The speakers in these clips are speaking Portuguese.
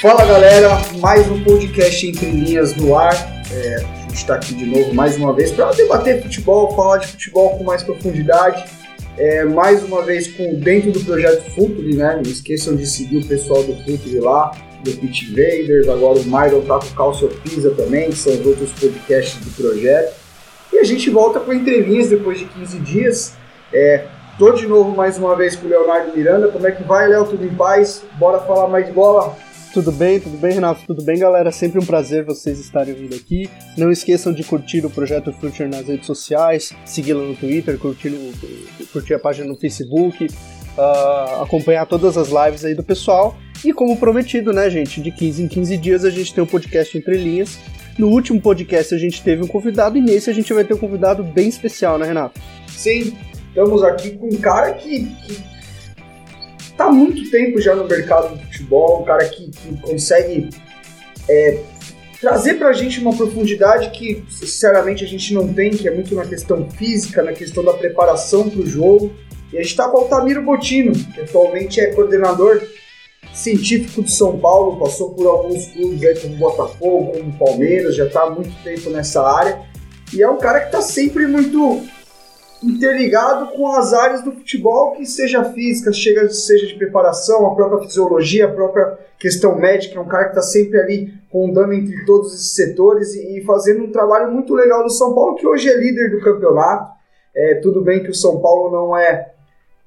Fala galera, mais um podcast Entre Linhas no ar. É, a gente está aqui de novo mais uma vez para debater futebol, falar de futebol com mais profundidade. É, mais uma vez com dentro do projeto Futuri, né? Não esqueçam de seguir o pessoal do Futuri lá, do Pit Invaders, agora o Myron tá com o Calcio Pisa também, que são os outros podcasts do projeto. E a gente volta com entrelinhas depois de 15 dias. É, tô de novo mais uma vez com o Leonardo Miranda. Como é que vai, Léo? Tudo em paz? Bora falar mais de bola? Tudo bem, tudo bem, Renato? Tudo bem, galera? Sempre um prazer vocês estarem vindo aqui. Não esqueçam de curtir o Projeto Future nas redes sociais, segui-lo no Twitter, curtir, curtir a página no Facebook, ah, acompanhar todas as lives aí do pessoal. E como prometido, né, gente, de 15 em 15 dias a gente tem um podcast Entre Linhas. No último podcast a gente teve um convidado e nesse a gente vai ter um convidado bem especial, né, Renato? Sim, estamos aqui com um cara que, que tá há muito tempo já no mercado do futebol, um cara que, que consegue é, trazer pra gente uma profundidade que, sinceramente, a gente não tem, que é muito na questão física, na questão da preparação pro jogo. E a gente tá com o Altamiro Botino, que atualmente é coordenador científico de São Paulo, passou por alguns clubes aí como Botafogo, como Palmeiras, já tá há muito tempo nessa área. E é um cara que tá sempre muito interligado com as áreas do futebol, que seja física, seja de preparação, a própria fisiologia, a própria questão médica, é um cara que está sempre ali rondando entre todos esses setores e, e fazendo um trabalho muito legal no São Paulo, que hoje é líder do campeonato. É, tudo bem que o São Paulo não é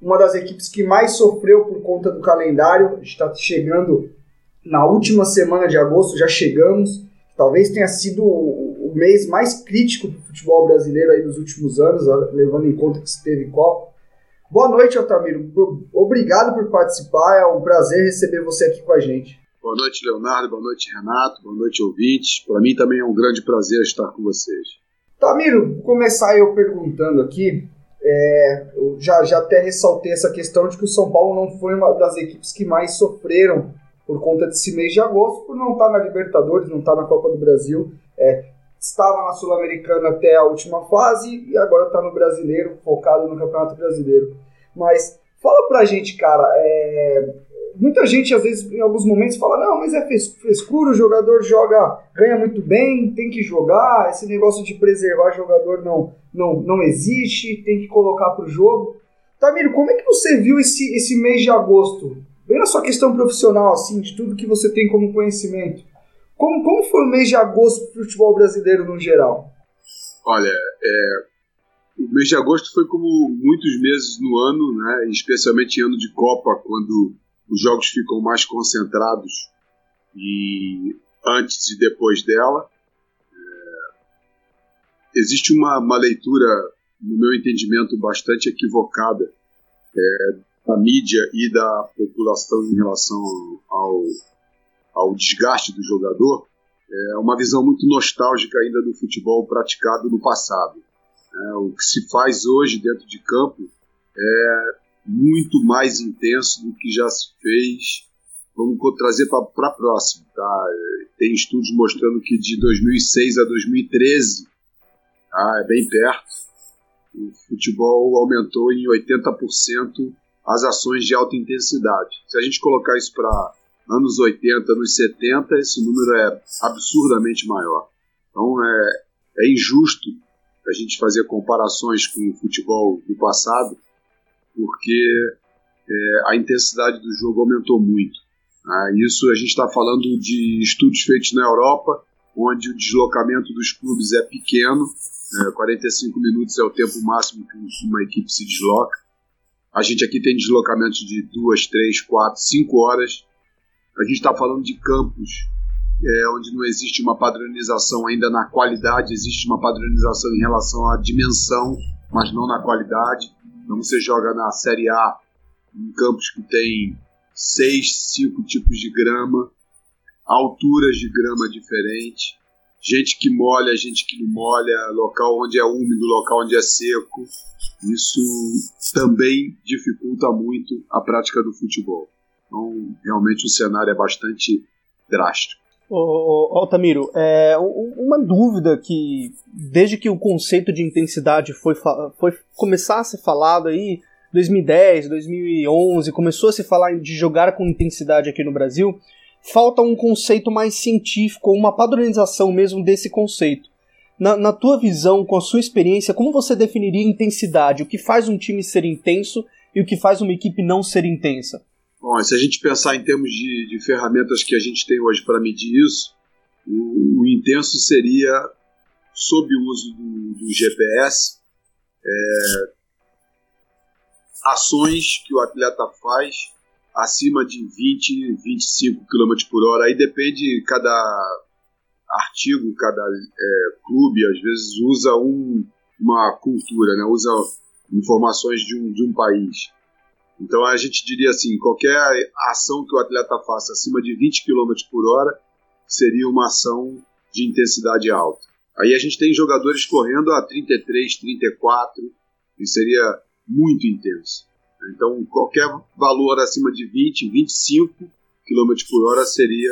uma das equipes que mais sofreu por conta do calendário, está chegando na última semana de agosto, já chegamos, talvez tenha sido o, o mês mais crítico do futebol brasileiro aí dos últimos anos, levando em conta que se teve Copa. Boa noite, Altamiro. Obrigado por participar. É um prazer receber você aqui com a gente. Boa noite, Leonardo. Boa noite, Renato. Boa noite, ouvintes. Para mim também é um grande prazer estar com vocês. Tamiro, vou começar eu perguntando aqui. É, eu já, já até ressaltei essa questão de que o São Paulo não foi uma das equipes que mais sofreram por conta desse mês de agosto, por não estar na Libertadores, não estar na Copa do Brasil. É, estava na Sul-Americana até a última fase e agora está no Brasileiro, focado no Campeonato Brasileiro. Mas fala pra gente, cara, é, muita gente às vezes em alguns momentos fala, não, mas é fres- frescura, o jogador joga, ganha muito bem, tem que jogar, esse negócio de preservar jogador não, não, não existe, tem que colocar pro jogo. Tamiro, como é que você viu esse, esse mês de agosto? Bem na sua questão profissional, assim, de tudo que você tem como conhecimento. Como, como foi o mês de agosto pro futebol brasileiro no geral? Olha, é, o mês de agosto foi como muitos meses no ano, né, especialmente ano de Copa, quando os jogos ficam mais concentrados e antes e depois dela. É, existe uma, uma leitura, no meu entendimento, bastante equivocada é, da mídia e da população em relação ao, ao desgaste do jogador, é uma visão muito nostálgica ainda do futebol praticado no passado. É, o que se faz hoje dentro de campo é muito mais intenso do que já se fez. Vamos trazer para próximo. Tá? É, Tem estudos mostrando que de 2006 a 2013, tá? é bem perto, o futebol aumentou em 80% as ações de alta intensidade. Se a gente colocar isso para anos 80, anos 70, esse número é absurdamente maior. Então é, é injusto a gente fazer comparações com o futebol do passado, porque é, a intensidade do jogo aumentou muito. né? Isso a gente está falando de estudos feitos na Europa, onde o deslocamento dos clubes é pequeno, é, 45 minutos é o tempo máximo que uma equipe se desloca. A gente aqui tem deslocamentos de duas, três, quatro, cinco horas. A gente está falando de campos é, onde não existe uma padronização ainda na qualidade, existe uma padronização em relação à dimensão, mas não na qualidade. Então você joga na Série A em campos que tem seis, cinco tipos de grama, alturas de grama diferentes, gente que molha, gente que não molha, local onde é úmido, local onde é seco. Isso também dificulta muito a prática do futebol. Então, realmente o cenário é bastante drástico. Ô, ô, Altamiro, é, uma dúvida que desde que o conceito de intensidade foi, foi começar a ser falado aí 2010, 2011, começou a se falar de jogar com intensidade aqui no Brasil, falta um conceito mais científico, uma padronização mesmo desse conceito. Na, na, tua visão, com a sua experiência, como você definiria intensidade? O que faz um time ser intenso e o que faz uma equipe não ser intensa? Bom, se a gente pensar em termos de, de ferramentas que a gente tem hoje para medir isso, o, o, intenso seria, sob o uso do, do GPS, é, ações que o atleta faz acima de 20, 25 km por hora. Aí depende cada artigo, cada é, clube, às vezes usa um, uma cultura, né? usa informações de um, de um país. Então a gente diria assim, qualquer ação que o atleta faça acima de 20 km por hora seria uma ação de intensidade alta. Aí a gente tem jogadores correndo a 33, 34, e seria muito intenso. Então, qualquer valor acima de 20, 25 km por hora seria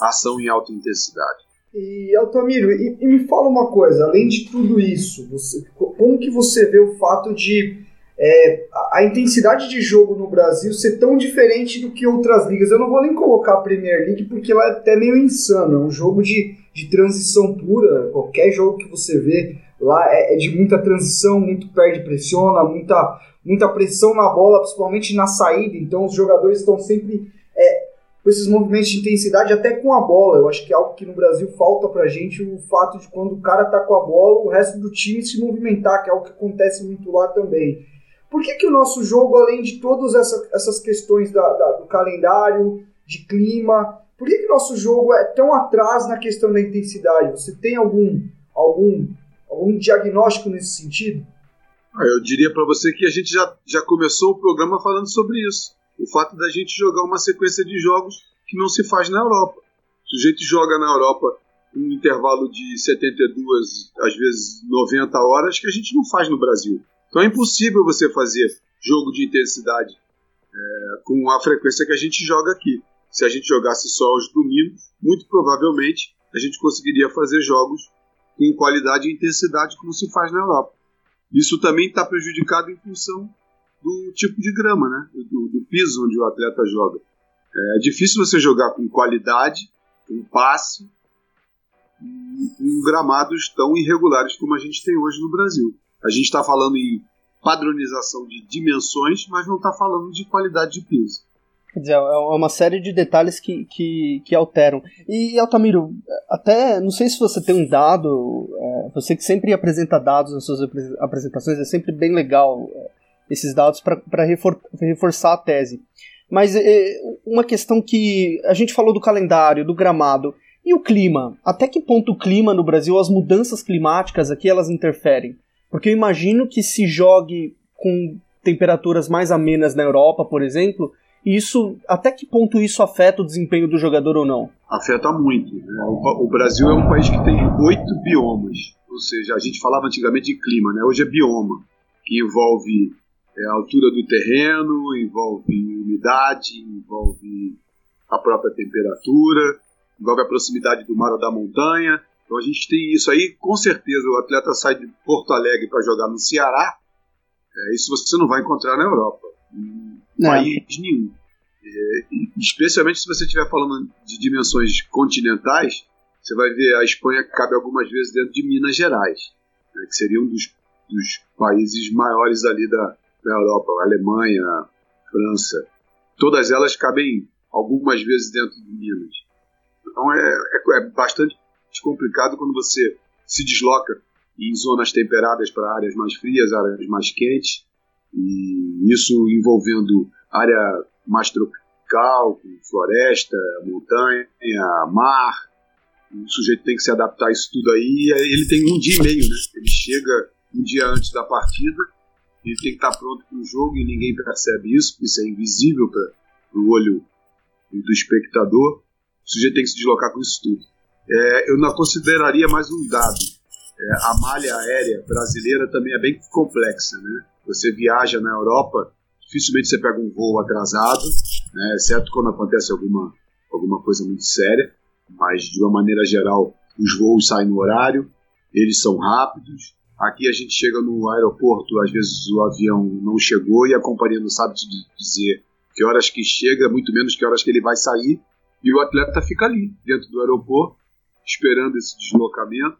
ação em alta intensidade. E Altamiro, e, e, me fala uma coisa, além de tudo isso, você, como que você vê o fato de é, a, intensidade de jogo no Brasil ser tão diferente do que outras ligas? Eu não vou nem colocar a Premier League porque ela é até meio insana, é um jogo de, de transição pura, qualquer jogo que você vê lá é, é de muita transição, muito perde pressiona, muita muita pressão na bola, principalmente na saída, então os jogadores estão sempre é, com esses movimentos de intensidade até com a bola. Eu acho que é algo que no Brasil falta pra gente, o fato de quando o cara tá com a bola, o resto do time se movimentar, que é algo que acontece muito lá também. Por que, que o nosso jogo, além de todas essa, essas questões da, da, do calendário, de clima, por que, que o nosso jogo é tão atrás na questão da intensidade? Você tem algum, algum, algum diagnóstico nesse sentido? Ah, eu diria para você que a gente já, já começou o programa falando sobre isso. O fato da gente jogar uma sequência de jogos que não se faz na Europa. O sujeito joga na Europa um intervalo de 72, às vezes 90 horas, que a gente não faz no Brasil. Então é impossível você fazer jogo de intensidade é, com a frequência que a gente joga aqui. Se a gente jogasse só aos domingos, muito provavelmente a gente conseguiria fazer jogos com qualidade e intensidade como se faz na Europa. Isso também está prejudicado em função do tipo de grama, né? do, do piso onde o atleta joga. É difícil você jogar com qualidade, com passe, em gramados tão irregulares como a gente tem hoje no Brasil. A gente está falando em padronização de dimensões, mas não está falando de qualidade de piso. Quer dizer, é uma série de detalhes que, que, que alteram. E, Altamiro, até não sei se você tem um dado, é, você que sempre apresenta dados nas suas apresentações, é sempre bem legal é, esses dados para refor reforçar a tese. Mas é, uma questão que a gente falou do calendário, do gramado, e o clima? Até que ponto o clima no Brasil, as mudanças climáticas aqui, elas interferem? Porque eu imagino que se jogue com temperaturas mais amenas na Europa, por exemplo, isso até que ponto isso afeta o desempenho do jogador ou não? Afeta muito. Né? O, o, Brasil é um país que tem oito biomas, ou seja, a gente falava antigamente de clima, né? hoje é bioma, que envolve é, a altura do terreno, envolve umidade, envolve a própria temperatura, envolve a proximidade do mar ou da montanha. Então a gente tem isso aí, com certeza o atleta sai de Porto Alegre para jogar no Ceará, é, isso você não vai encontrar na Europa não. país nenhum. É, especialmente se você estiver falando de dimensões continentais, você vai ver a Espanha cabe algumas vezes dentro de Minas Gerais, né, que seria um dos, dos, países maiores ali da, da Europa, Alemanha, França. Todas elas cabem algumas vezes dentro de Minas. Então é, é, é bastante complicado quando você se desloca em zonas temperadas para áreas mais frias, áreas mais quentes, e isso envolvendo área mais tropical, floresta, montanha, mar. O sujeito tem que se adaptar a isso tudo aí. Ele tem um dia e meio, né? Ele chega um dia antes da partida ele tem que estar pronto para o jogo e ninguém percebe isso, isso é invisível para o olho do espectador. O sujeito tem que se deslocar com isso tudo. É, eu não consideraria mais um dado. É, a malha aérea brasileira também é bem complexa. Né? Você viaja na Europa, dificilmente você pega um voo atrasado, né? exceto quando acontece alguma, alguma coisa muito séria, mas de uma maneira geral, os voos saem no horário, eles são rápidos, Aqui a gente chega no aeroporto, às vezes o avião não chegou e a companhia não sabe te dizer que horas que chega, muito menos que horas que ele vai sair, e o atleta fica ali, dentro do aeroporto, esperando esse deslocamento.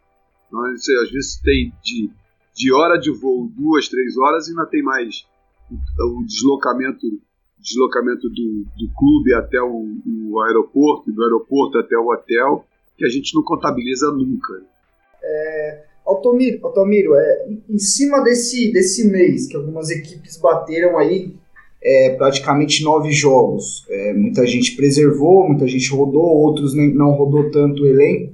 Então, às vezes tem de, de hora de voo duas, três horas e ainda tem mais o deslocamento deslocamento do, do clube até o, o aeroporto, do aeroporto até o hotel, que a gente não contabiliza nunca. É, Altomiro, Altomiro é, em cima desse, desse mês que algumas equipes bateram aí é, praticamente nove jogos, é, muita gente preservou, muita gente rodou, outros nem, não rodou tanto o elenco.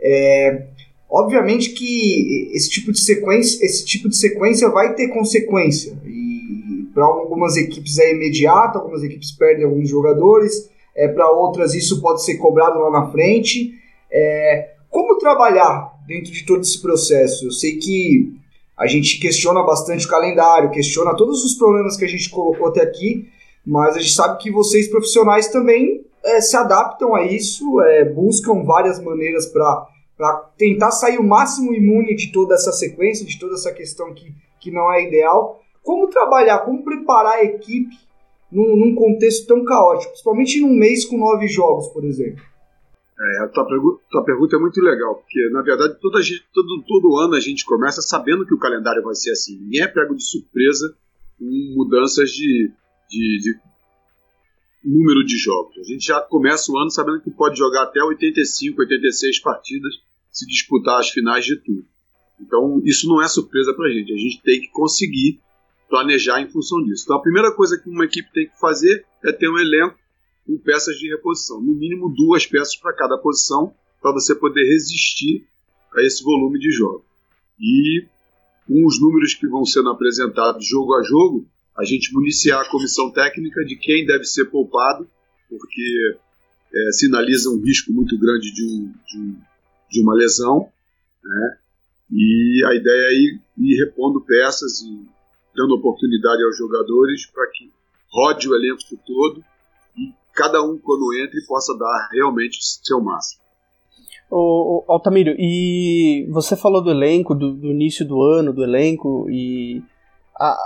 É, obviamente que esse tipo de sequência, esse tipo de sequência vai ter consequência e para algumas equipes é imediato, algumas equipes perdem alguns jogadores, é, para outras isso pode ser cobrado lá na frente. É, como trabalhar dentro de todo esse processo? Eu sei que a gente questiona bastante o calendário, questiona todos os problemas que a gente colocou até aqui, mas a gente sabe que vocês profissionais também é, se adaptam a isso, é, buscam várias maneiras para tentar sair o máximo imune de toda essa sequência, de toda essa questão que, que não é ideal. Como trabalhar, como preparar a equipe num, num contexto tão caótico, principalmente num mês com nove jogos, por exemplo? É, a tua, tua, pergunta é muito legal, porque na verdade gente, todo, todo ano a gente começa sabendo que o calendário vai ser assim. Ninguém é pego de surpresa com mudanças de, de, de número de jogos. A gente já começa o ano sabendo que pode jogar até 85, 86 partidas, se disputar as finais de tudo. Então isso não é surpresa para a gente. A gente tem que conseguir planejar em função disso. Então a primeira coisa que uma equipe tem que fazer é ter um elenco com peças de reposição. No mínimo duas peças para cada posição, para você poder resistir a esse volume de jogo. E com os números que vão sendo apresentados jogo a jogo, a gente municiar a comissão técnica de quem deve ser poupado, porque é, sinaliza um risco muito grande de, um, de, um, de uma lesão. Né? E a ideia é ir, ir repondo peças e dando oportunidade aos jogadores para que rode o elenco todo cada um, quando entre, possa dar realmente o seu máximo. Altamiro, e você falou do elenco, do, do início do ano, do elenco, e, a,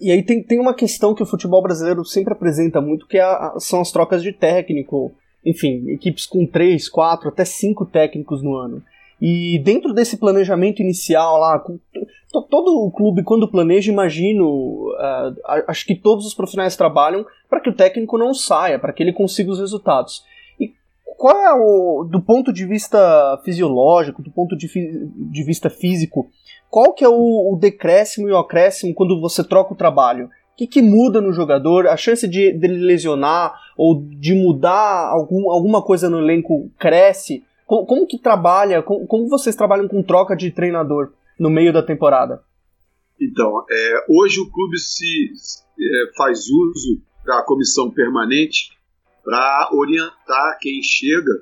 e aí tem, tem uma questão que o futebol brasileiro sempre apresenta muito, que é a, são as trocas de técnico. Enfim, equipes com três, quatro, até cinco técnicos no ano. E dentro desse planejamento inicial lá, todo o clube, quando planeja, imagino, uh, acho que todos os profissionais trabalham para que o técnico não saia, para que ele consiga os resultados. E qual é o, do ponto de vista fisiológico, do ponto de, de vista físico, qual que é o, o, decréscimo e o acréscimo quando você troca o trabalho? O que, que muda no jogador? A chance de dele lesionar ou de mudar algum, alguma coisa no elenco cresce? Como, como que trabalha? Como, como, vocês trabalham com troca de treinador no meio da temporada? Então, é, hoje o clube se é, faz uso da comissão permanente para orientar quem chega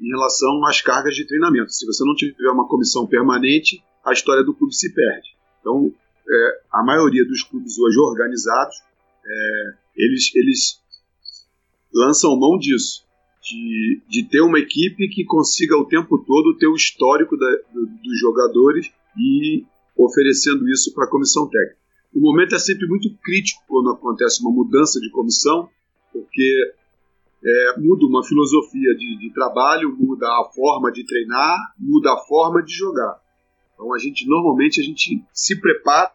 em relação às cargas de treinamento. Se você não tiver uma comissão permanente, a história do clube se perde. Então, é, a maioria dos clubes hoje organizados, é, eles, eles lançam mão disso de, de ter uma equipe que consiga o tempo todo ter o histórico da, do, dos jogadores e oferecendo isso para a comissão técnica. O momento é sempre muito crítico quando acontece uma mudança de comissão, porque é, muda uma filosofia de, de, trabalho, muda a forma de treinar, muda a forma de jogar. Então a gente normalmente a gente se prepara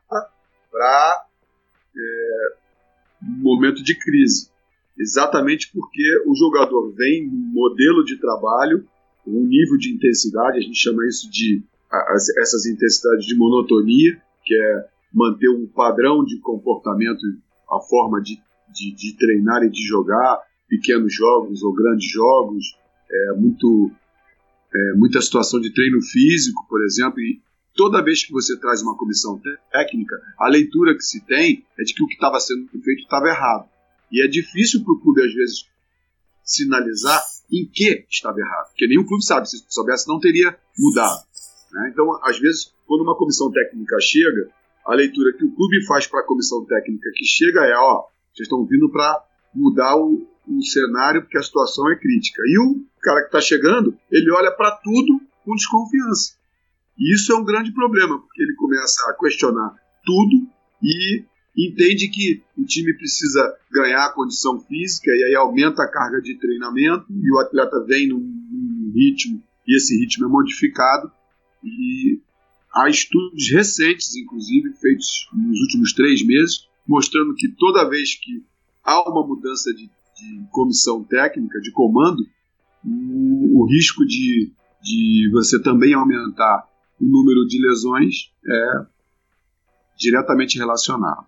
para é, um momento de crise exatamente porque o jogador vem num modelo de trabalho, um nível de intensidade, a gente chama isso de as, essas intensidades de monotonia, que é manter um padrão de comportamento, a forma de, de, de treinar e de jogar, pequenos jogos ou grandes jogos, é, muito, é, muita situação de treino físico, por exemplo, e, toda vez que você traz uma comissão técnica, a leitura que se tem é de que o que estava sendo feito estava errado. E é difícil para o clube, às vezes, sinalizar em que estava errado. Porque nenhum clube sabe, se soubesse, não teria mudado. Né? Então, às vezes, quando uma comissão técnica chega, a leitura que o clube faz para a comissão técnica que chega é: ó, vocês estão vindo para mudar o, o cenário porque a situação é crítica. E o cara que está chegando, ele olha para tudo com desconfiança. E isso é um grande problema, porque ele começa a questionar tudo e entende que o time precisa ganhar a condição física e aí aumenta a carga de treinamento e o atleta vem num, num ritmo e esse ritmo é modificado e há estudos recentes, inclusive feitos nos últimos três meses, mostrando que toda vez que há uma mudança de, de comissão técnica, de comando, o, o risco de, de você também aumentar o número de lesões é diretamente relacionado.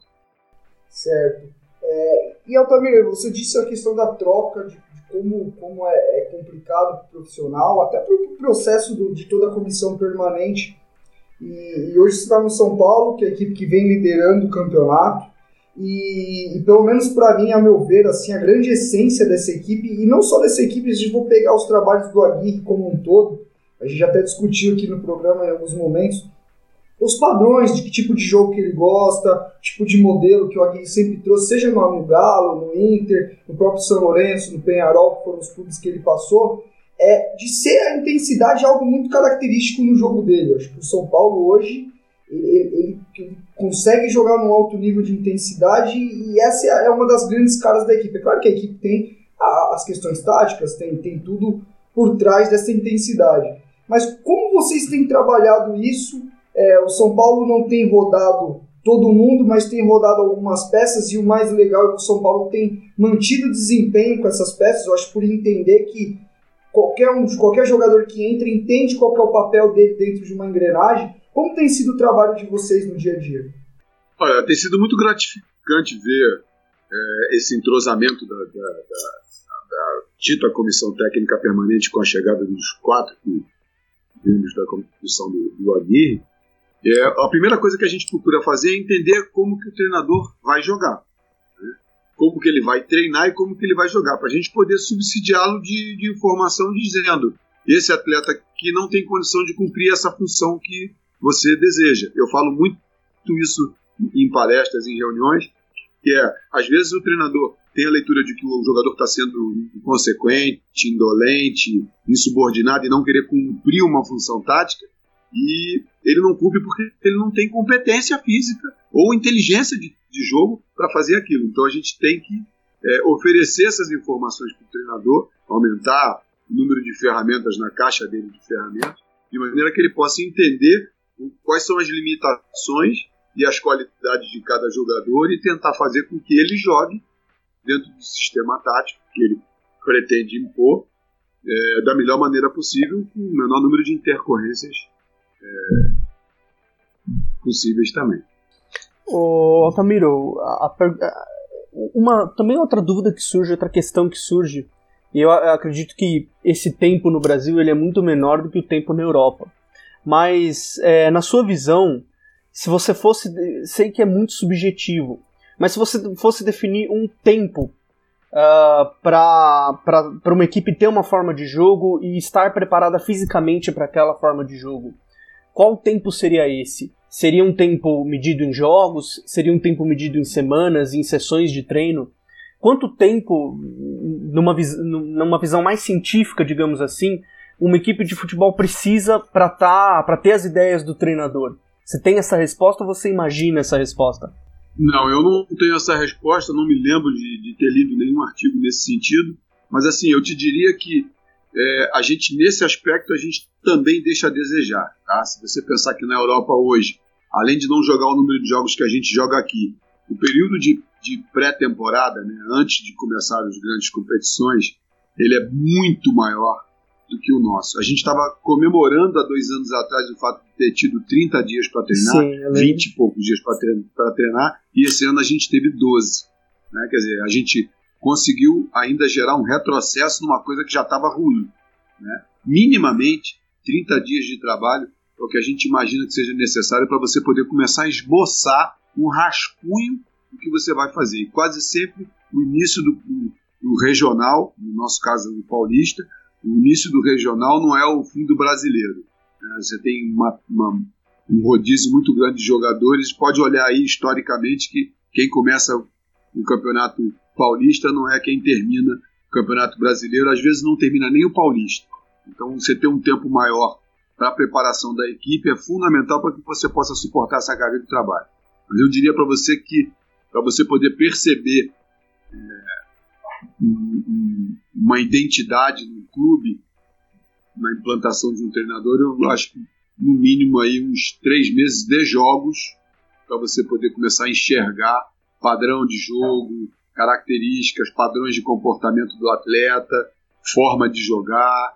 Certo. É, e Altamir, você disse a questão da troca, de, de como, como é, é complicado para o profissional, até para o processo do, de toda a comissão permanente. E, e hoje você está no São Paulo, que é a equipe que vem liderando o campeonato. E, e, pelo menos para mim, a meu ver, assim, a grande essência dessa equipe, e não só dessa equipe, a gente for pegar os trabalhos do Aguirre como um todo, a gente já até discutiu aqui no programa em alguns momentos, os padrões de que tipo de jogo que ele gosta, tipo de modelo que o Aguirre sempre trouxe, seja no Galo, no Inter, no próprio São Lourenço, no Penharol, que foram os clubes que ele passou, é de ser a intensidade algo muito característico no jogo dele. Eu acho que o São Paulo hoje ele, ele, consegue jogar num alto nível de intensidade e essa é uma das grandes caras da equipe. É claro que a equipe tem as questões táticas, tem, tem tudo por trás dessa intensidade. Mas como vocês têm trabalhado isso? É, o São Paulo não tem rodado todo mundo, mas tem rodado algumas peças e o mais legal é que o São Paulo tem mantido desempenho com essas peças. Eu acho por entender que qualquer um, qualquer jogador que entra entende qual é o papel dele dentro de uma engrenagem como tem sido o trabalho de vocês no dia a dia? Olha, tem sido muito gratificante ver é, esse entrosamento da, da, da, da, dita comissão técnica permanente com a chegada dos quatro membros da comissão do, do Aguirre. É, a primeira coisa que a gente procura fazer é entender como que o treinador vai jogar. Né? Como que ele vai treinar e como que ele vai jogar, para a gente poder subsidiá-lo de, de informação dizendo esse atleta que não tem condição de cumprir essa função que você deseja. Eu falo muito isso em palestras, em reuniões, que é, às vezes o treinador tem a leitura de que o jogador está sendo inconsequente, indolente, insubordinado e não querer cumprir uma função tática, e ele não cumpre porque ele não tem competência física ou inteligência de, de jogo para fazer aquilo. Então a gente tem que é, oferecer essas informações para o treinador, aumentar o número de ferramentas na caixa dele de ferramentas, de maneira que ele possa entender quais são as limitações e as qualidades de cada jogador e tentar fazer com que ele jogue dentro do sistema tático que ele pretende impor é, da melhor maneira possível, com o menor número de intercorrências é, possíveis também. Ô, Altamiro, a, a, uma, também outra dúvida que surge, outra questão que surge, e eu acredito que esse tempo no Brasil ele é muito menor do que o tempo na Europa. Mas, é, na sua visão, se você fosse. Sei que é muito subjetivo, mas se você fosse definir um tempo uh, para uma equipe ter uma forma de jogo e estar preparada fisicamente para aquela forma de jogo, qual tempo seria esse? Seria um tempo medido em jogos? Seria um tempo medido em semanas, em sessões de treino? Quanto tempo, numa, vis numa visão mais científica, digamos assim, uma equipe de futebol precisa para tá, para ter as ideias do treinador? Você tem essa resposta ou você imagina essa resposta? Não, eu não tenho essa resposta, não me lembro de, de ter lido nenhum artigo nesse sentido, mas assim, eu te diria que é, a gente, nesse aspecto, a gente também deixa a desejar. Tá? Se você pensar que na Europa hoje, além de não jogar o número de jogos que a gente joga aqui, o período de, de pré-temporada, né, antes de começar as grandes competições, ele é muito maior do que o nosso. A gente estava comemorando há dois anos atrás o fato de ter tido 30 dias para treinar, Sim, 20 e poucos dias para treinar, treinar, e esse ano a gente teve 12. Né? Quer dizer, a gente conseguiu ainda gerar um retrocesso numa coisa que já estava ruim. Né? Minimamente, 30 dias de trabalho é o que a gente imagina que seja necessário para você poder começar a esboçar um rascunho do que você vai fazer. E quase sempre o início do, do, do regional, no nosso caso o paulista, o início do regional não é o fim do brasileiro. Né? Você tem uma, uma, um rodízio muito grande de jogadores, pode olhar aí historicamente que quem começa o campeonato paulista não é quem termina o campeonato brasileiro, às vezes não termina nem o paulista. Então você ter um tempo maior para a preparação da equipe é fundamental para que você possa suportar essa carga de trabalho. Mas eu diria para você que para você poder perceber é, um, uma identidade no clube, na implantação de um treinador, eu acho que no mínimo aí uns três meses de jogos para você poder começar a enxergar padrão de jogo, características, padrões de comportamento do atleta, forma de jogar,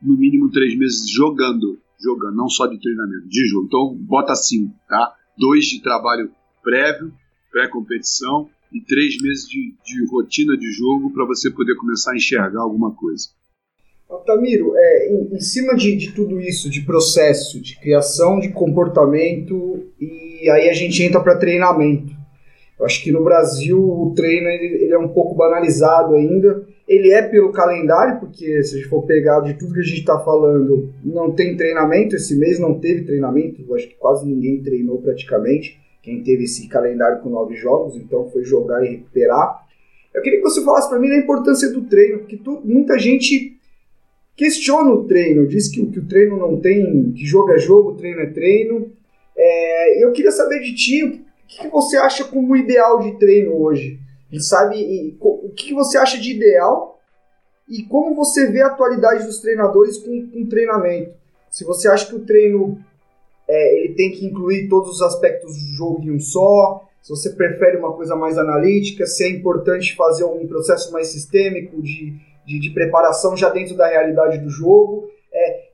no mínimo três meses jogando, jogando, não só de treinamento, de jogo. Então bota cinco, tá? Dois de trabalho prévio, pré-competição e três meses de, de rotina de jogo para você poder começar a enxergar alguma coisa. Altamiro, é, em, em, cima de, de, tudo isso, de processo, de criação de comportamento, e aí a gente entra para treinamento. Eu acho que no Brasil o treino ele, ele, é um pouco banalizado ainda. Ele é pelo calendário, porque se a gente for pegar de tudo que a gente está falando, não tem treinamento. Esse mês não teve treinamento, eu acho que quase ninguém treinou praticamente. Quem teve esse calendário com nove jogos, então foi jogar e recuperar. Eu queria que você falasse para mim da importância do treino, porque tu, muita gente questiona o treino, diz que, que o treino não tem, que jogo é jogo, treino é treino. É, eu queria saber de ti, o que você acha como ideal de treino hoje? Sabe, e, o que você acha de ideal e como você vê a atualidade dos treinadores com, com treinamento? Se você acha que o treino é, ele tem que incluir todos os aspectos do jogo em um só, se você prefere uma coisa mais analítica, se é importante fazer um processo mais sistêmico de de, de preparação já dentro da realidade do jogo.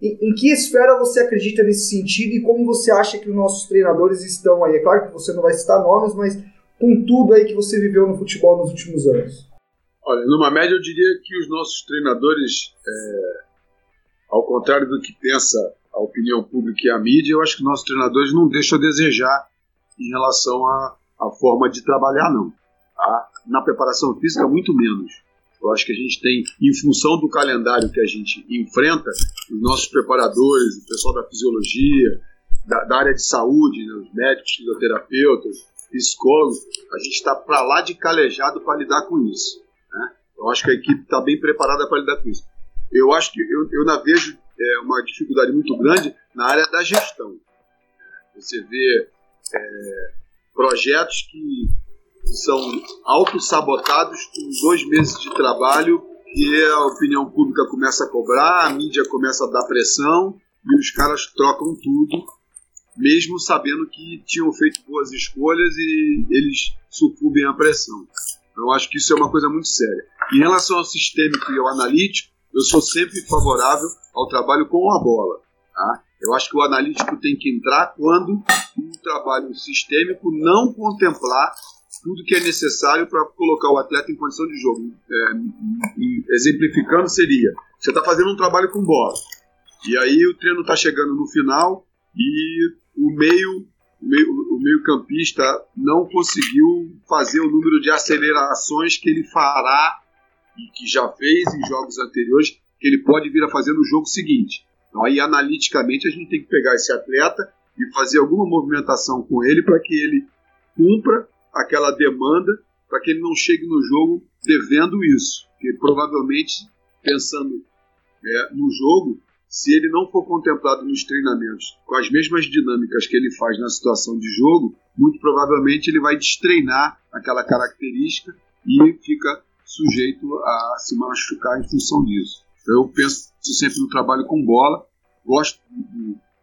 Em, em, que esfera você acredita nesse sentido e como você acha que os nossos treinadores estão aí? É claro que você não vai citar nomes, mas com tudo aí que você viveu no futebol nos últimos anos. Olha, numa média eu diria que os nossos treinadores, é, ao contrário do que pensa a opinião pública e a mídia, eu acho que nossos treinadores não deixam a desejar em relação à, à forma de trabalhar, não. Tá? Na preparação física, muito menos. Eu acho que a gente tem, em função do calendário que a gente enfrenta, os nossos preparadores, o pessoal da fisiologia, da, da área de saúde, né, os médicos, fisioterapeutas, psicólogos, a gente está para lá de calejado para lidar com isso. Né? Eu acho que a equipe está bem preparada para lidar com isso. Eu acho que eu, eu vejo é, uma dificuldade muito grande na área da gestão. Você vê é, projetos que são autossabotados com dois meses de trabalho e a opinião pública começa a cobrar, a mídia começa a dar pressão e os caras trocam tudo, mesmo sabendo que tinham feito boas escolhas e eles sucumbem à pressão. Então, acho que isso é uma coisa muito séria. Em relação ao sistêmico e ao analítico, eu sou sempre favorável ao trabalho com a bola. Tá? Eu acho que o analítico tem que entrar quando um trabalho sistêmico não contemplar tudo que é necessário para colocar o atleta em condição de jogo. É, exemplificando, seria: você está fazendo um trabalho com bola, e aí o treino está chegando no final e o meio, o meio, o meio não conseguiu fazer o número de acelerações que ele fará e que já fez em jogos anteriores, que ele pode vir a fazer no jogo seguinte. Então aí analiticamente a gente tem que pegar esse atleta e fazer alguma movimentação com ele para que ele cumpra aquela demanda para que ele não chegue no jogo devendo isso. Porque provavelmente, pensando é, no jogo, se ele não for contemplado nos treinamentos com as mesmas dinâmicas que ele faz na situação de jogo, muito provavelmente ele vai destreinar aquela característica e fica sujeito a se machucar em função disso. Então, eu penso sempre no trabalho com bola, gosto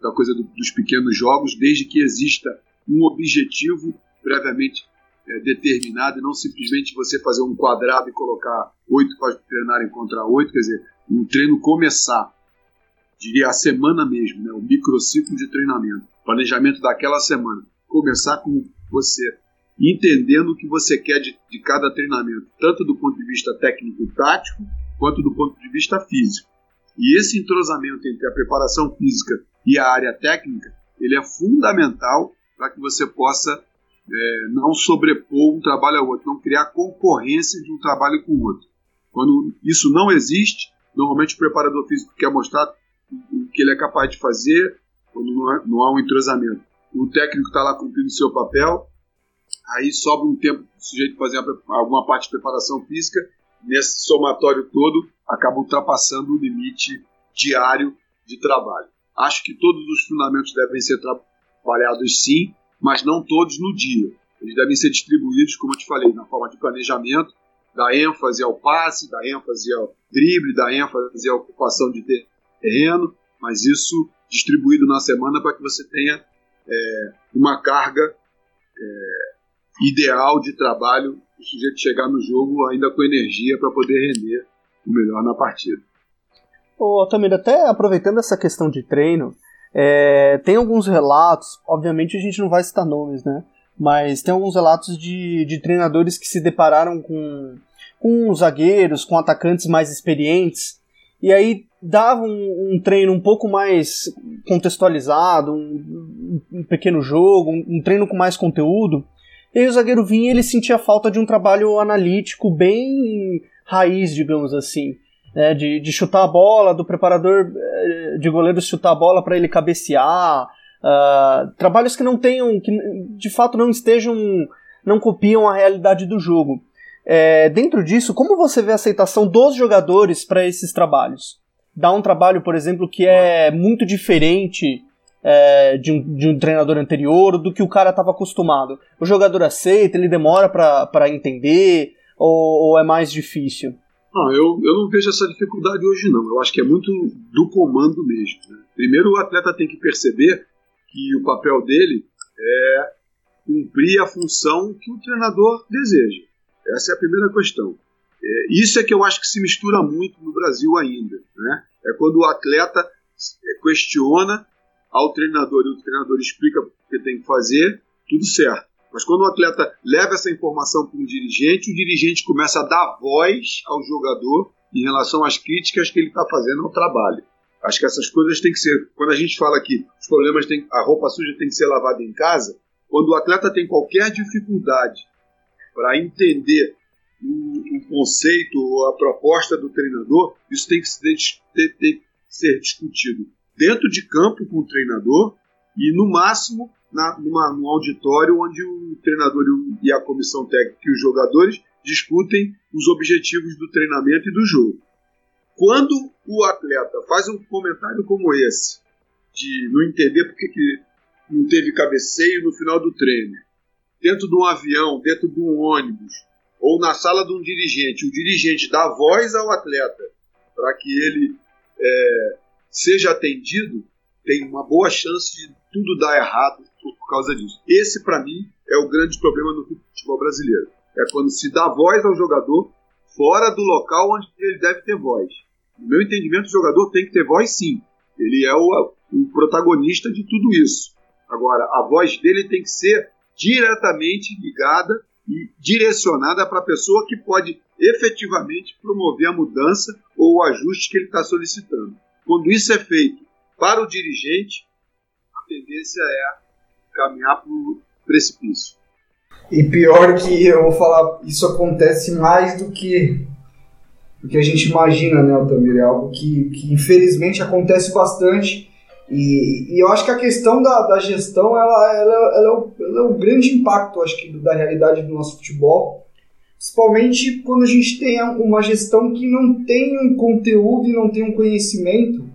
da coisa dos pequenos jogos, desde que exista um objetivo previamente é, determinado e não simplesmente você fazer um quadrado e colocar oito para treinarem contra oito, quer dizer, um treino começar, diria a semana mesmo, né, o microciclo de treinamento, planejamento daquela semana, começar com você entendendo o que você quer de, de cada treinamento, tanto do ponto de vista técnico-tático, quanto do ponto de vista físico. E esse entrosamento entre a preparação física e a área técnica, ele é fundamental para que você possa é, não sobrepor um trabalho ao outro, não criar concorrência de um trabalho com o outro. Quando isso não existe, normalmente o preparador físico quer mostrar o que ele é capaz de fazer, quando não, não há um entrosamento. O técnico está lá cumprindo o seu papel, aí sobra um tempo para o sujeito fazer alguma parte de preparação física, nesse somatório todo acaba ultrapassando o limite diário de trabalho. Acho que todos os fundamentos devem ser trabalhados sim, mas não todos no dia. Eles devem ser distribuídos, como eu te falei, na forma de planejamento, da ênfase ao passe, da ênfase ao drible, da ênfase à ocupação de terreno, mas isso distribuído na semana para que você tenha é, uma carga é, ideal de trabalho o sujeito chegar no jogo ainda com energia para poder render o melhor na partida. Ô, Tamir, até aproveitando essa questão de treino, é, tem alguns relatos, obviamente a gente não vai citar nomes, né? Mas tem alguns relatos de, de treinadores que se depararam com, com zagueiros, com atacantes mais experientes, e aí davam um, um treino um pouco mais contextualizado, um, um pequeno jogo, um, um treino com mais conteúdo, e aí o zagueiro vinha e ele sentia falta de um trabalho analítico bem raiz, digamos assim. Né, de, de chutar a bola, do preparador eh, de goleiro chutar a bola para ele cabecear. Uh, trabalhos que não tenham, que de fato não estejam, não copiam a realidade do jogo. É, dentro disso, como você vê a aceitação dos jogadores para esses trabalhos? Dá um trabalho, por exemplo, que é muito diferente é, de, um, de um treinador anterior do que o cara estava acostumado. O jogador aceita, ele demora para entender ou, ou, é mais difícil? Não, eu, eu não vejo essa dificuldade hoje não. Eu acho que é muito do comando mesmo. Né? Primeiro o atleta tem que perceber que o papel dele é cumprir a função que o treinador deseja. Essa é a primeira questão. É, isso é que eu acho que se mistura muito no Brasil ainda. Né? É quando o atleta questiona ao treinador e o treinador explica o que tem que fazer, tudo certo. Mas quando o atleta leva essa informação para um dirigente, o dirigente começa a dar voz ao jogador em relação às críticas que ele está fazendo ao trabalho. Acho que essas coisas têm que ser. Quando a gente fala que os problemas têm, a roupa suja tem que ser lavada em casa, quando o atleta tem qualquer dificuldade para entender o, o, conceito ou a proposta do treinador, isso tem que ser, tem que ser discutido dentro de campo com o treinador e, no máximo, na, numa, num auditório onde o treinador e a comissão técnica e os jogadores discutem os objetivos do treinamento e do jogo. Quando o atleta faz um comentário como esse, de não entender porque que não teve cabeceio no final do treino, dentro de um avião, dentro de um ônibus, ou na sala de um dirigente, o dirigente dá voz ao atleta para que ele é, seja atendido, tem uma boa chance de tudo dar errado por causa disso. Esse, para mim, é o grande problema no futebol brasileiro. É quando se dá voz ao jogador fora do local onde ele deve ter voz. No meu entendimento, o jogador tem que ter voz sim. Ele é o, o protagonista de tudo isso. Agora, a voz dele tem que ser diretamente ligada e direcionada para a pessoa que pode efetivamente promover a mudança ou o ajuste que ele está solicitando. Quando isso é feito para o dirigente, a tendência é caminhar para o precipício. E pior que eu vou falar, isso acontece mais do que do que a gente imagina, né, Altamir? É algo que, que infelizmente acontece bastante. E, e eu acho que a questão da, da gestão ela, ela, ela, é o, ela é o grande impacto acho que, da realidade do nosso futebol. Principalmente quando a gente tem uma gestão que não tem um conteúdo e não tem um conhecimento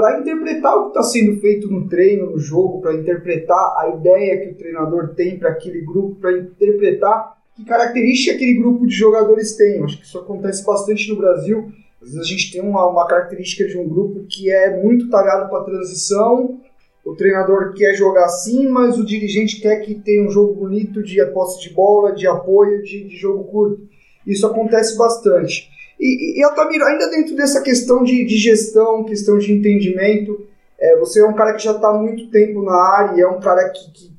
para interpretar o que está sendo feito no treino, no jogo, para interpretar a ideia que o treinador tem para aquele grupo, para interpretar que característica aquele grupo de jogadores tem. Eu acho que isso acontece bastante no Brasil. Às vezes a gente tem uma, uma característica de um grupo que é muito talhado para transição, o treinador quer jogar assim, mas o dirigente quer que tenha um jogo bonito de posse de bola, de apoio, de, de jogo curto. Isso acontece bastante. E, e Altamiro, ainda dentro dessa questão de, de gestão, questão de entendimento, é, você é um cara que já está há muito tempo na área e é um cara que, que,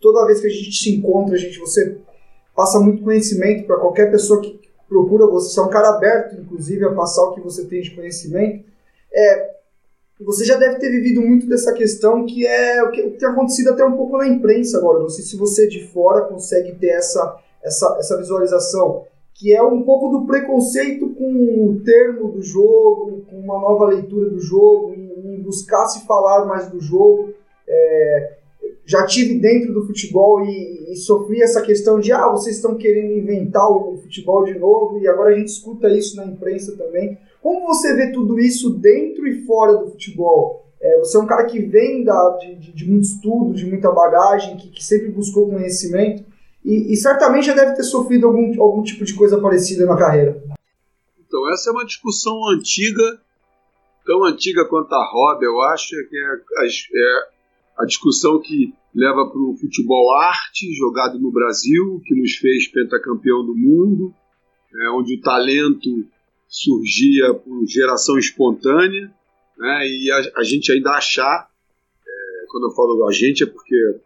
toda vez que a gente se encontra, a gente, você passa muito conhecimento para qualquer pessoa que procura você. Você é um cara aberto, inclusive, a passar o que você tem de conhecimento. é, você já deve ter vivido muito dessa questão que é o que, o que tem acontecido até um pouco na imprensa agora. Não sei se você de fora consegue ter essa, essa, essa visualização, que é um pouco do preconceito com o termo do jogo, com uma nova leitura do jogo, em, buscar se falar mais do jogo. É, já tive dentro do futebol e, e, sofri essa questão de ah, vocês estão querendo inventar o futebol de novo, e agora a gente escuta isso na imprensa também. Como você vê tudo isso dentro e fora do futebol? É, você é um cara que vem da, de, de, de muito estudo, de muita bagagem, que, que sempre buscou conhecimento e, e, certamente já deve ter sofrido algum, algum tipo de coisa parecida na carreira. Então, essa é uma discussão antiga, tão antiga quanto a roda, eu acho, é que é, é a discussão que leva para o futebol arte, jogado no Brasil, que nos fez pentacampeão do mundo, é, onde o talento surgia por geração espontânea, né, e a, a, gente ainda achar, é, quando eu falo a gente é porque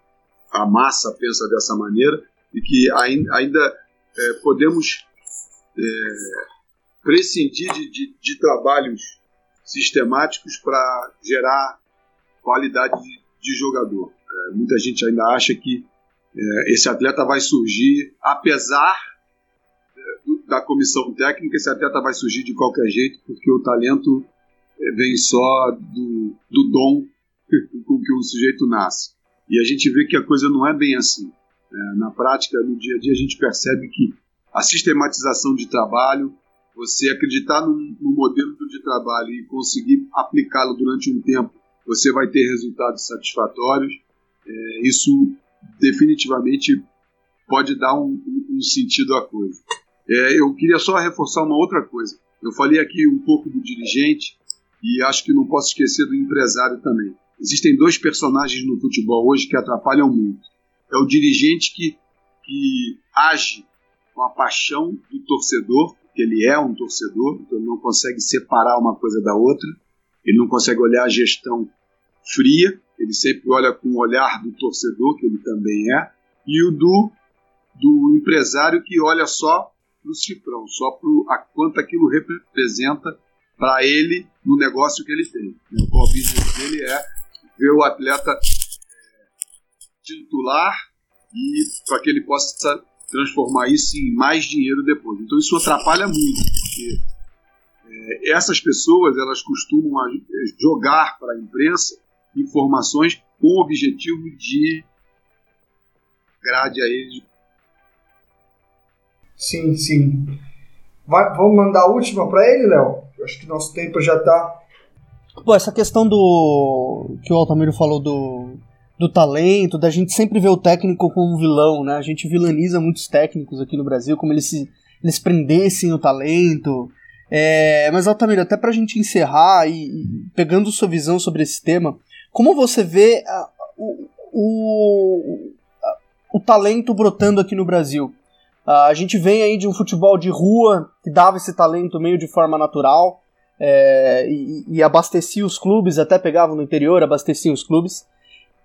a massa pensa dessa maneira, e que ainda, é, podemos é, prescindir de, de, de, trabalhos sistemáticos para gerar qualidade de, de jogador. É, muita gente ainda acha que é, esse atleta vai surgir, apesar da comissão técnica, esse atleta vai surgir de qualquer jeito, porque o talento eh, vem só do, do dom com que o sujeito nasce. E a gente vê que a coisa não é bem assim. É, na prática, no dia a dia, a gente percebe que a sistematização de trabalho, você acreditar num, num modelo de trabalho e conseguir aplicá-lo durante um tempo, você vai ter resultados satisfatórios. É, isso definitivamente pode dar um, um sentido à coisa. É, eu queria só reforçar uma outra coisa. Eu falei aqui um pouco do dirigente e acho que não posso esquecer do empresário também. Existem dois personagens no futebol hoje que atrapalham muito. É o dirigente que, que age com a paixão do torcedor, porque ele é um torcedor, então ele não consegue separar uma coisa da outra, ele não consegue olhar a gestão fria, ele sempre olha com o olhar do torcedor, que ele também é, e o do, do empresário que olha só para o cifrão, só para quanto aquilo representa para ele no negócio que ele tem. O core business dele é ver o atleta titular e para que ele possa transformar isso em mais dinheiro depois. Então isso atrapalha muito, porque é, essas pessoas elas costumam é, jogar para a imprensa informações com o objetivo de grade a eles Sim, sim. Vai, vamos mandar a última para ele, Léo? Acho que nosso tempo já tá. Pô, essa questão do. que o Altamiro falou do. Do talento, da gente sempre ver o técnico como vilão, né? A gente vilaniza muitos técnicos aqui no Brasil, como eles se. eles prendessem o talento. É, mas, Altamiro, até pra gente encerrar e, pegando sua visão sobre esse tema, como você vê a, o, o, a, o talento brotando aqui no Brasil? Uh, a gente vem aí de um futebol de rua que dava esse talento meio de forma natural é, e, e, abastecia os clubes, até pegava no interior, abastecia os clubes.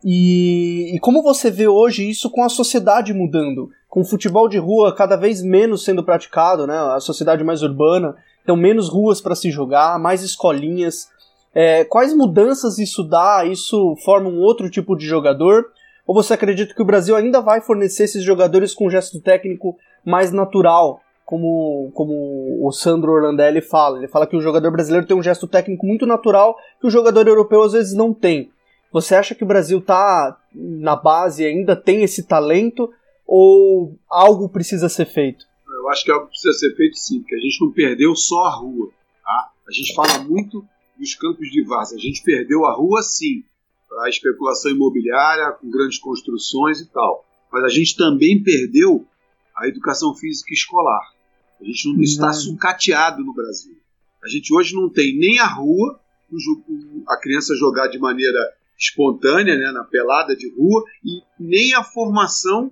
E, e, como você vê hoje isso com a sociedade mudando, com o futebol de rua cada vez menos sendo praticado, né? A sociedade mais urbana, então menos ruas para se jogar, mais escolinhas. É, quais mudanças isso dá? Isso forma um outro tipo de jogador? Ou você acredita que o Brasil ainda vai fornecer esses jogadores com um gesto técnico mais natural, como, como o Sandro Orlandelli fala? Ele fala que o jogador brasileiro tem um gesto técnico muito natural que o jogador europeu às vezes não tem. Você acha que o Brasil está na base ainda tem esse talento ou algo precisa ser feito? Eu acho que algo precisa ser feito sim, porque a gente não perdeu só a rua. Tá? A gente fala muito dos campos de várzea. A gente perdeu a rua sim, para a especulação imobiliária, com grandes construções e tal. Mas a gente também perdeu a educação física escolar. A gente não está sucateado no Brasil. A gente hoje não tem nem a rua, a criança jogar de maneira espontânea, né, na pelada de rua, e nem a formação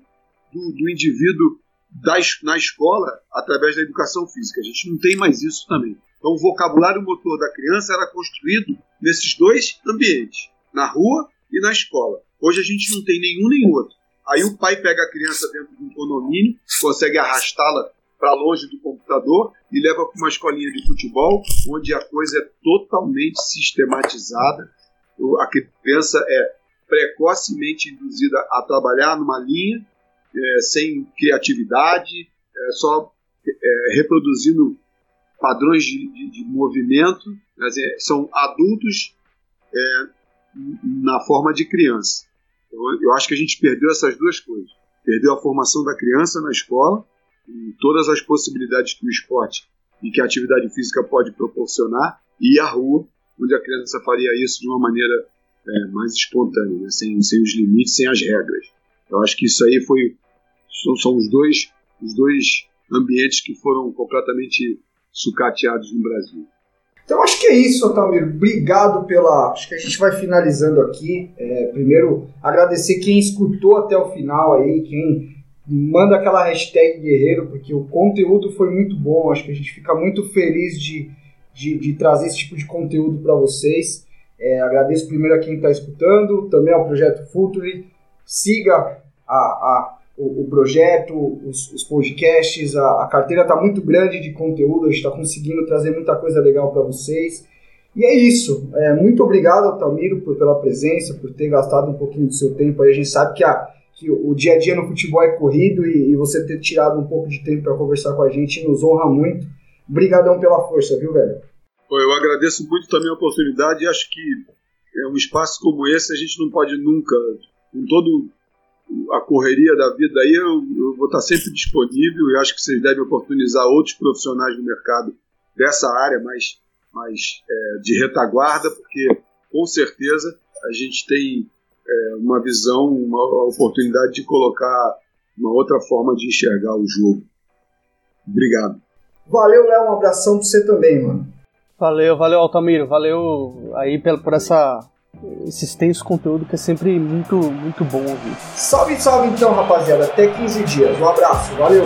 do, do indivíduo da, na escola através da educação física. A gente não tem mais isso também. Então, o vocabulário motor da criança era construído nesses dois ambientes na rua e na escola. Hoje a gente não tem nenhum nem outro. Aí o pai pega a criança dentro de um condomínio, consegue arrastá-la para longe do computador e leva para uma escolinha de futebol, onde a coisa é totalmente sistematizada. A criança é precocemente induzida a trabalhar numa linha, é, sem criatividade, é, só é, reproduzindo padrões de, de, de movimento. Dizer, são adultos é, na forma de criança. Eu, eu acho que a gente perdeu essas duas coisas. Perdeu a formação da criança na escola em todas as possibilidades que o esporte e que a atividade física pode proporcionar, e a rua, onde a criança faria isso de uma maneira é, mais espontânea, né? sem, sem os limites, sem as regras. Eu acho que isso aí foi são, são os dois os dois ambientes que foram completamente sucateados no Brasil. Então acho que é isso, Otamiro. Obrigado pela. Acho que a gente vai finalizando aqui. É, primeiro, agradecer quem escutou até o final aí, quem manda aquela hashtag guerreiro, porque o conteúdo foi muito bom. Acho que a gente fica muito feliz de, de, de trazer esse tipo de conteúdo para vocês. É, agradeço primeiro a quem está escutando, também ao Projeto Futuri. Siga a, a, o, o projeto, os, os podcasts, a, a carteira está muito grande de conteúdo, a gente está conseguindo trazer muita coisa legal para vocês. E é isso. É, muito obrigado, Altamiro, por, pela presença, por ter gastado um pouquinho do seu tempo aí. A gente sabe que a, que o dia a dia no futebol é corrido e, e você ter tirado um pouco de tempo para conversar com a gente nos honra muito. Obrigadão pela força, viu, velho? Eu agradeço muito também a oportunidade e acho que é um espaço como esse a gente não pode nunca, com todo a correria da vida aí, eu, eu vou estar sempre disponível e acho que vocês devem oportunizar outros profissionais do mercado dessa área mais, mais é, de retaguarda, porque com certeza a gente tem é, uma visão, uma oportunidade de colocar uma outra forma de enxergar o jogo. Obrigado. Valeu, Léo. Um abração pra você também, mano. Valeu, valeu, Altamiro. Valeu aí por, essa, esse extenso conteúdo que é sempre muito, muito bom ouvir. Salve, salve então, rapaziada. Até 15 dias. Um abraço. Valeu.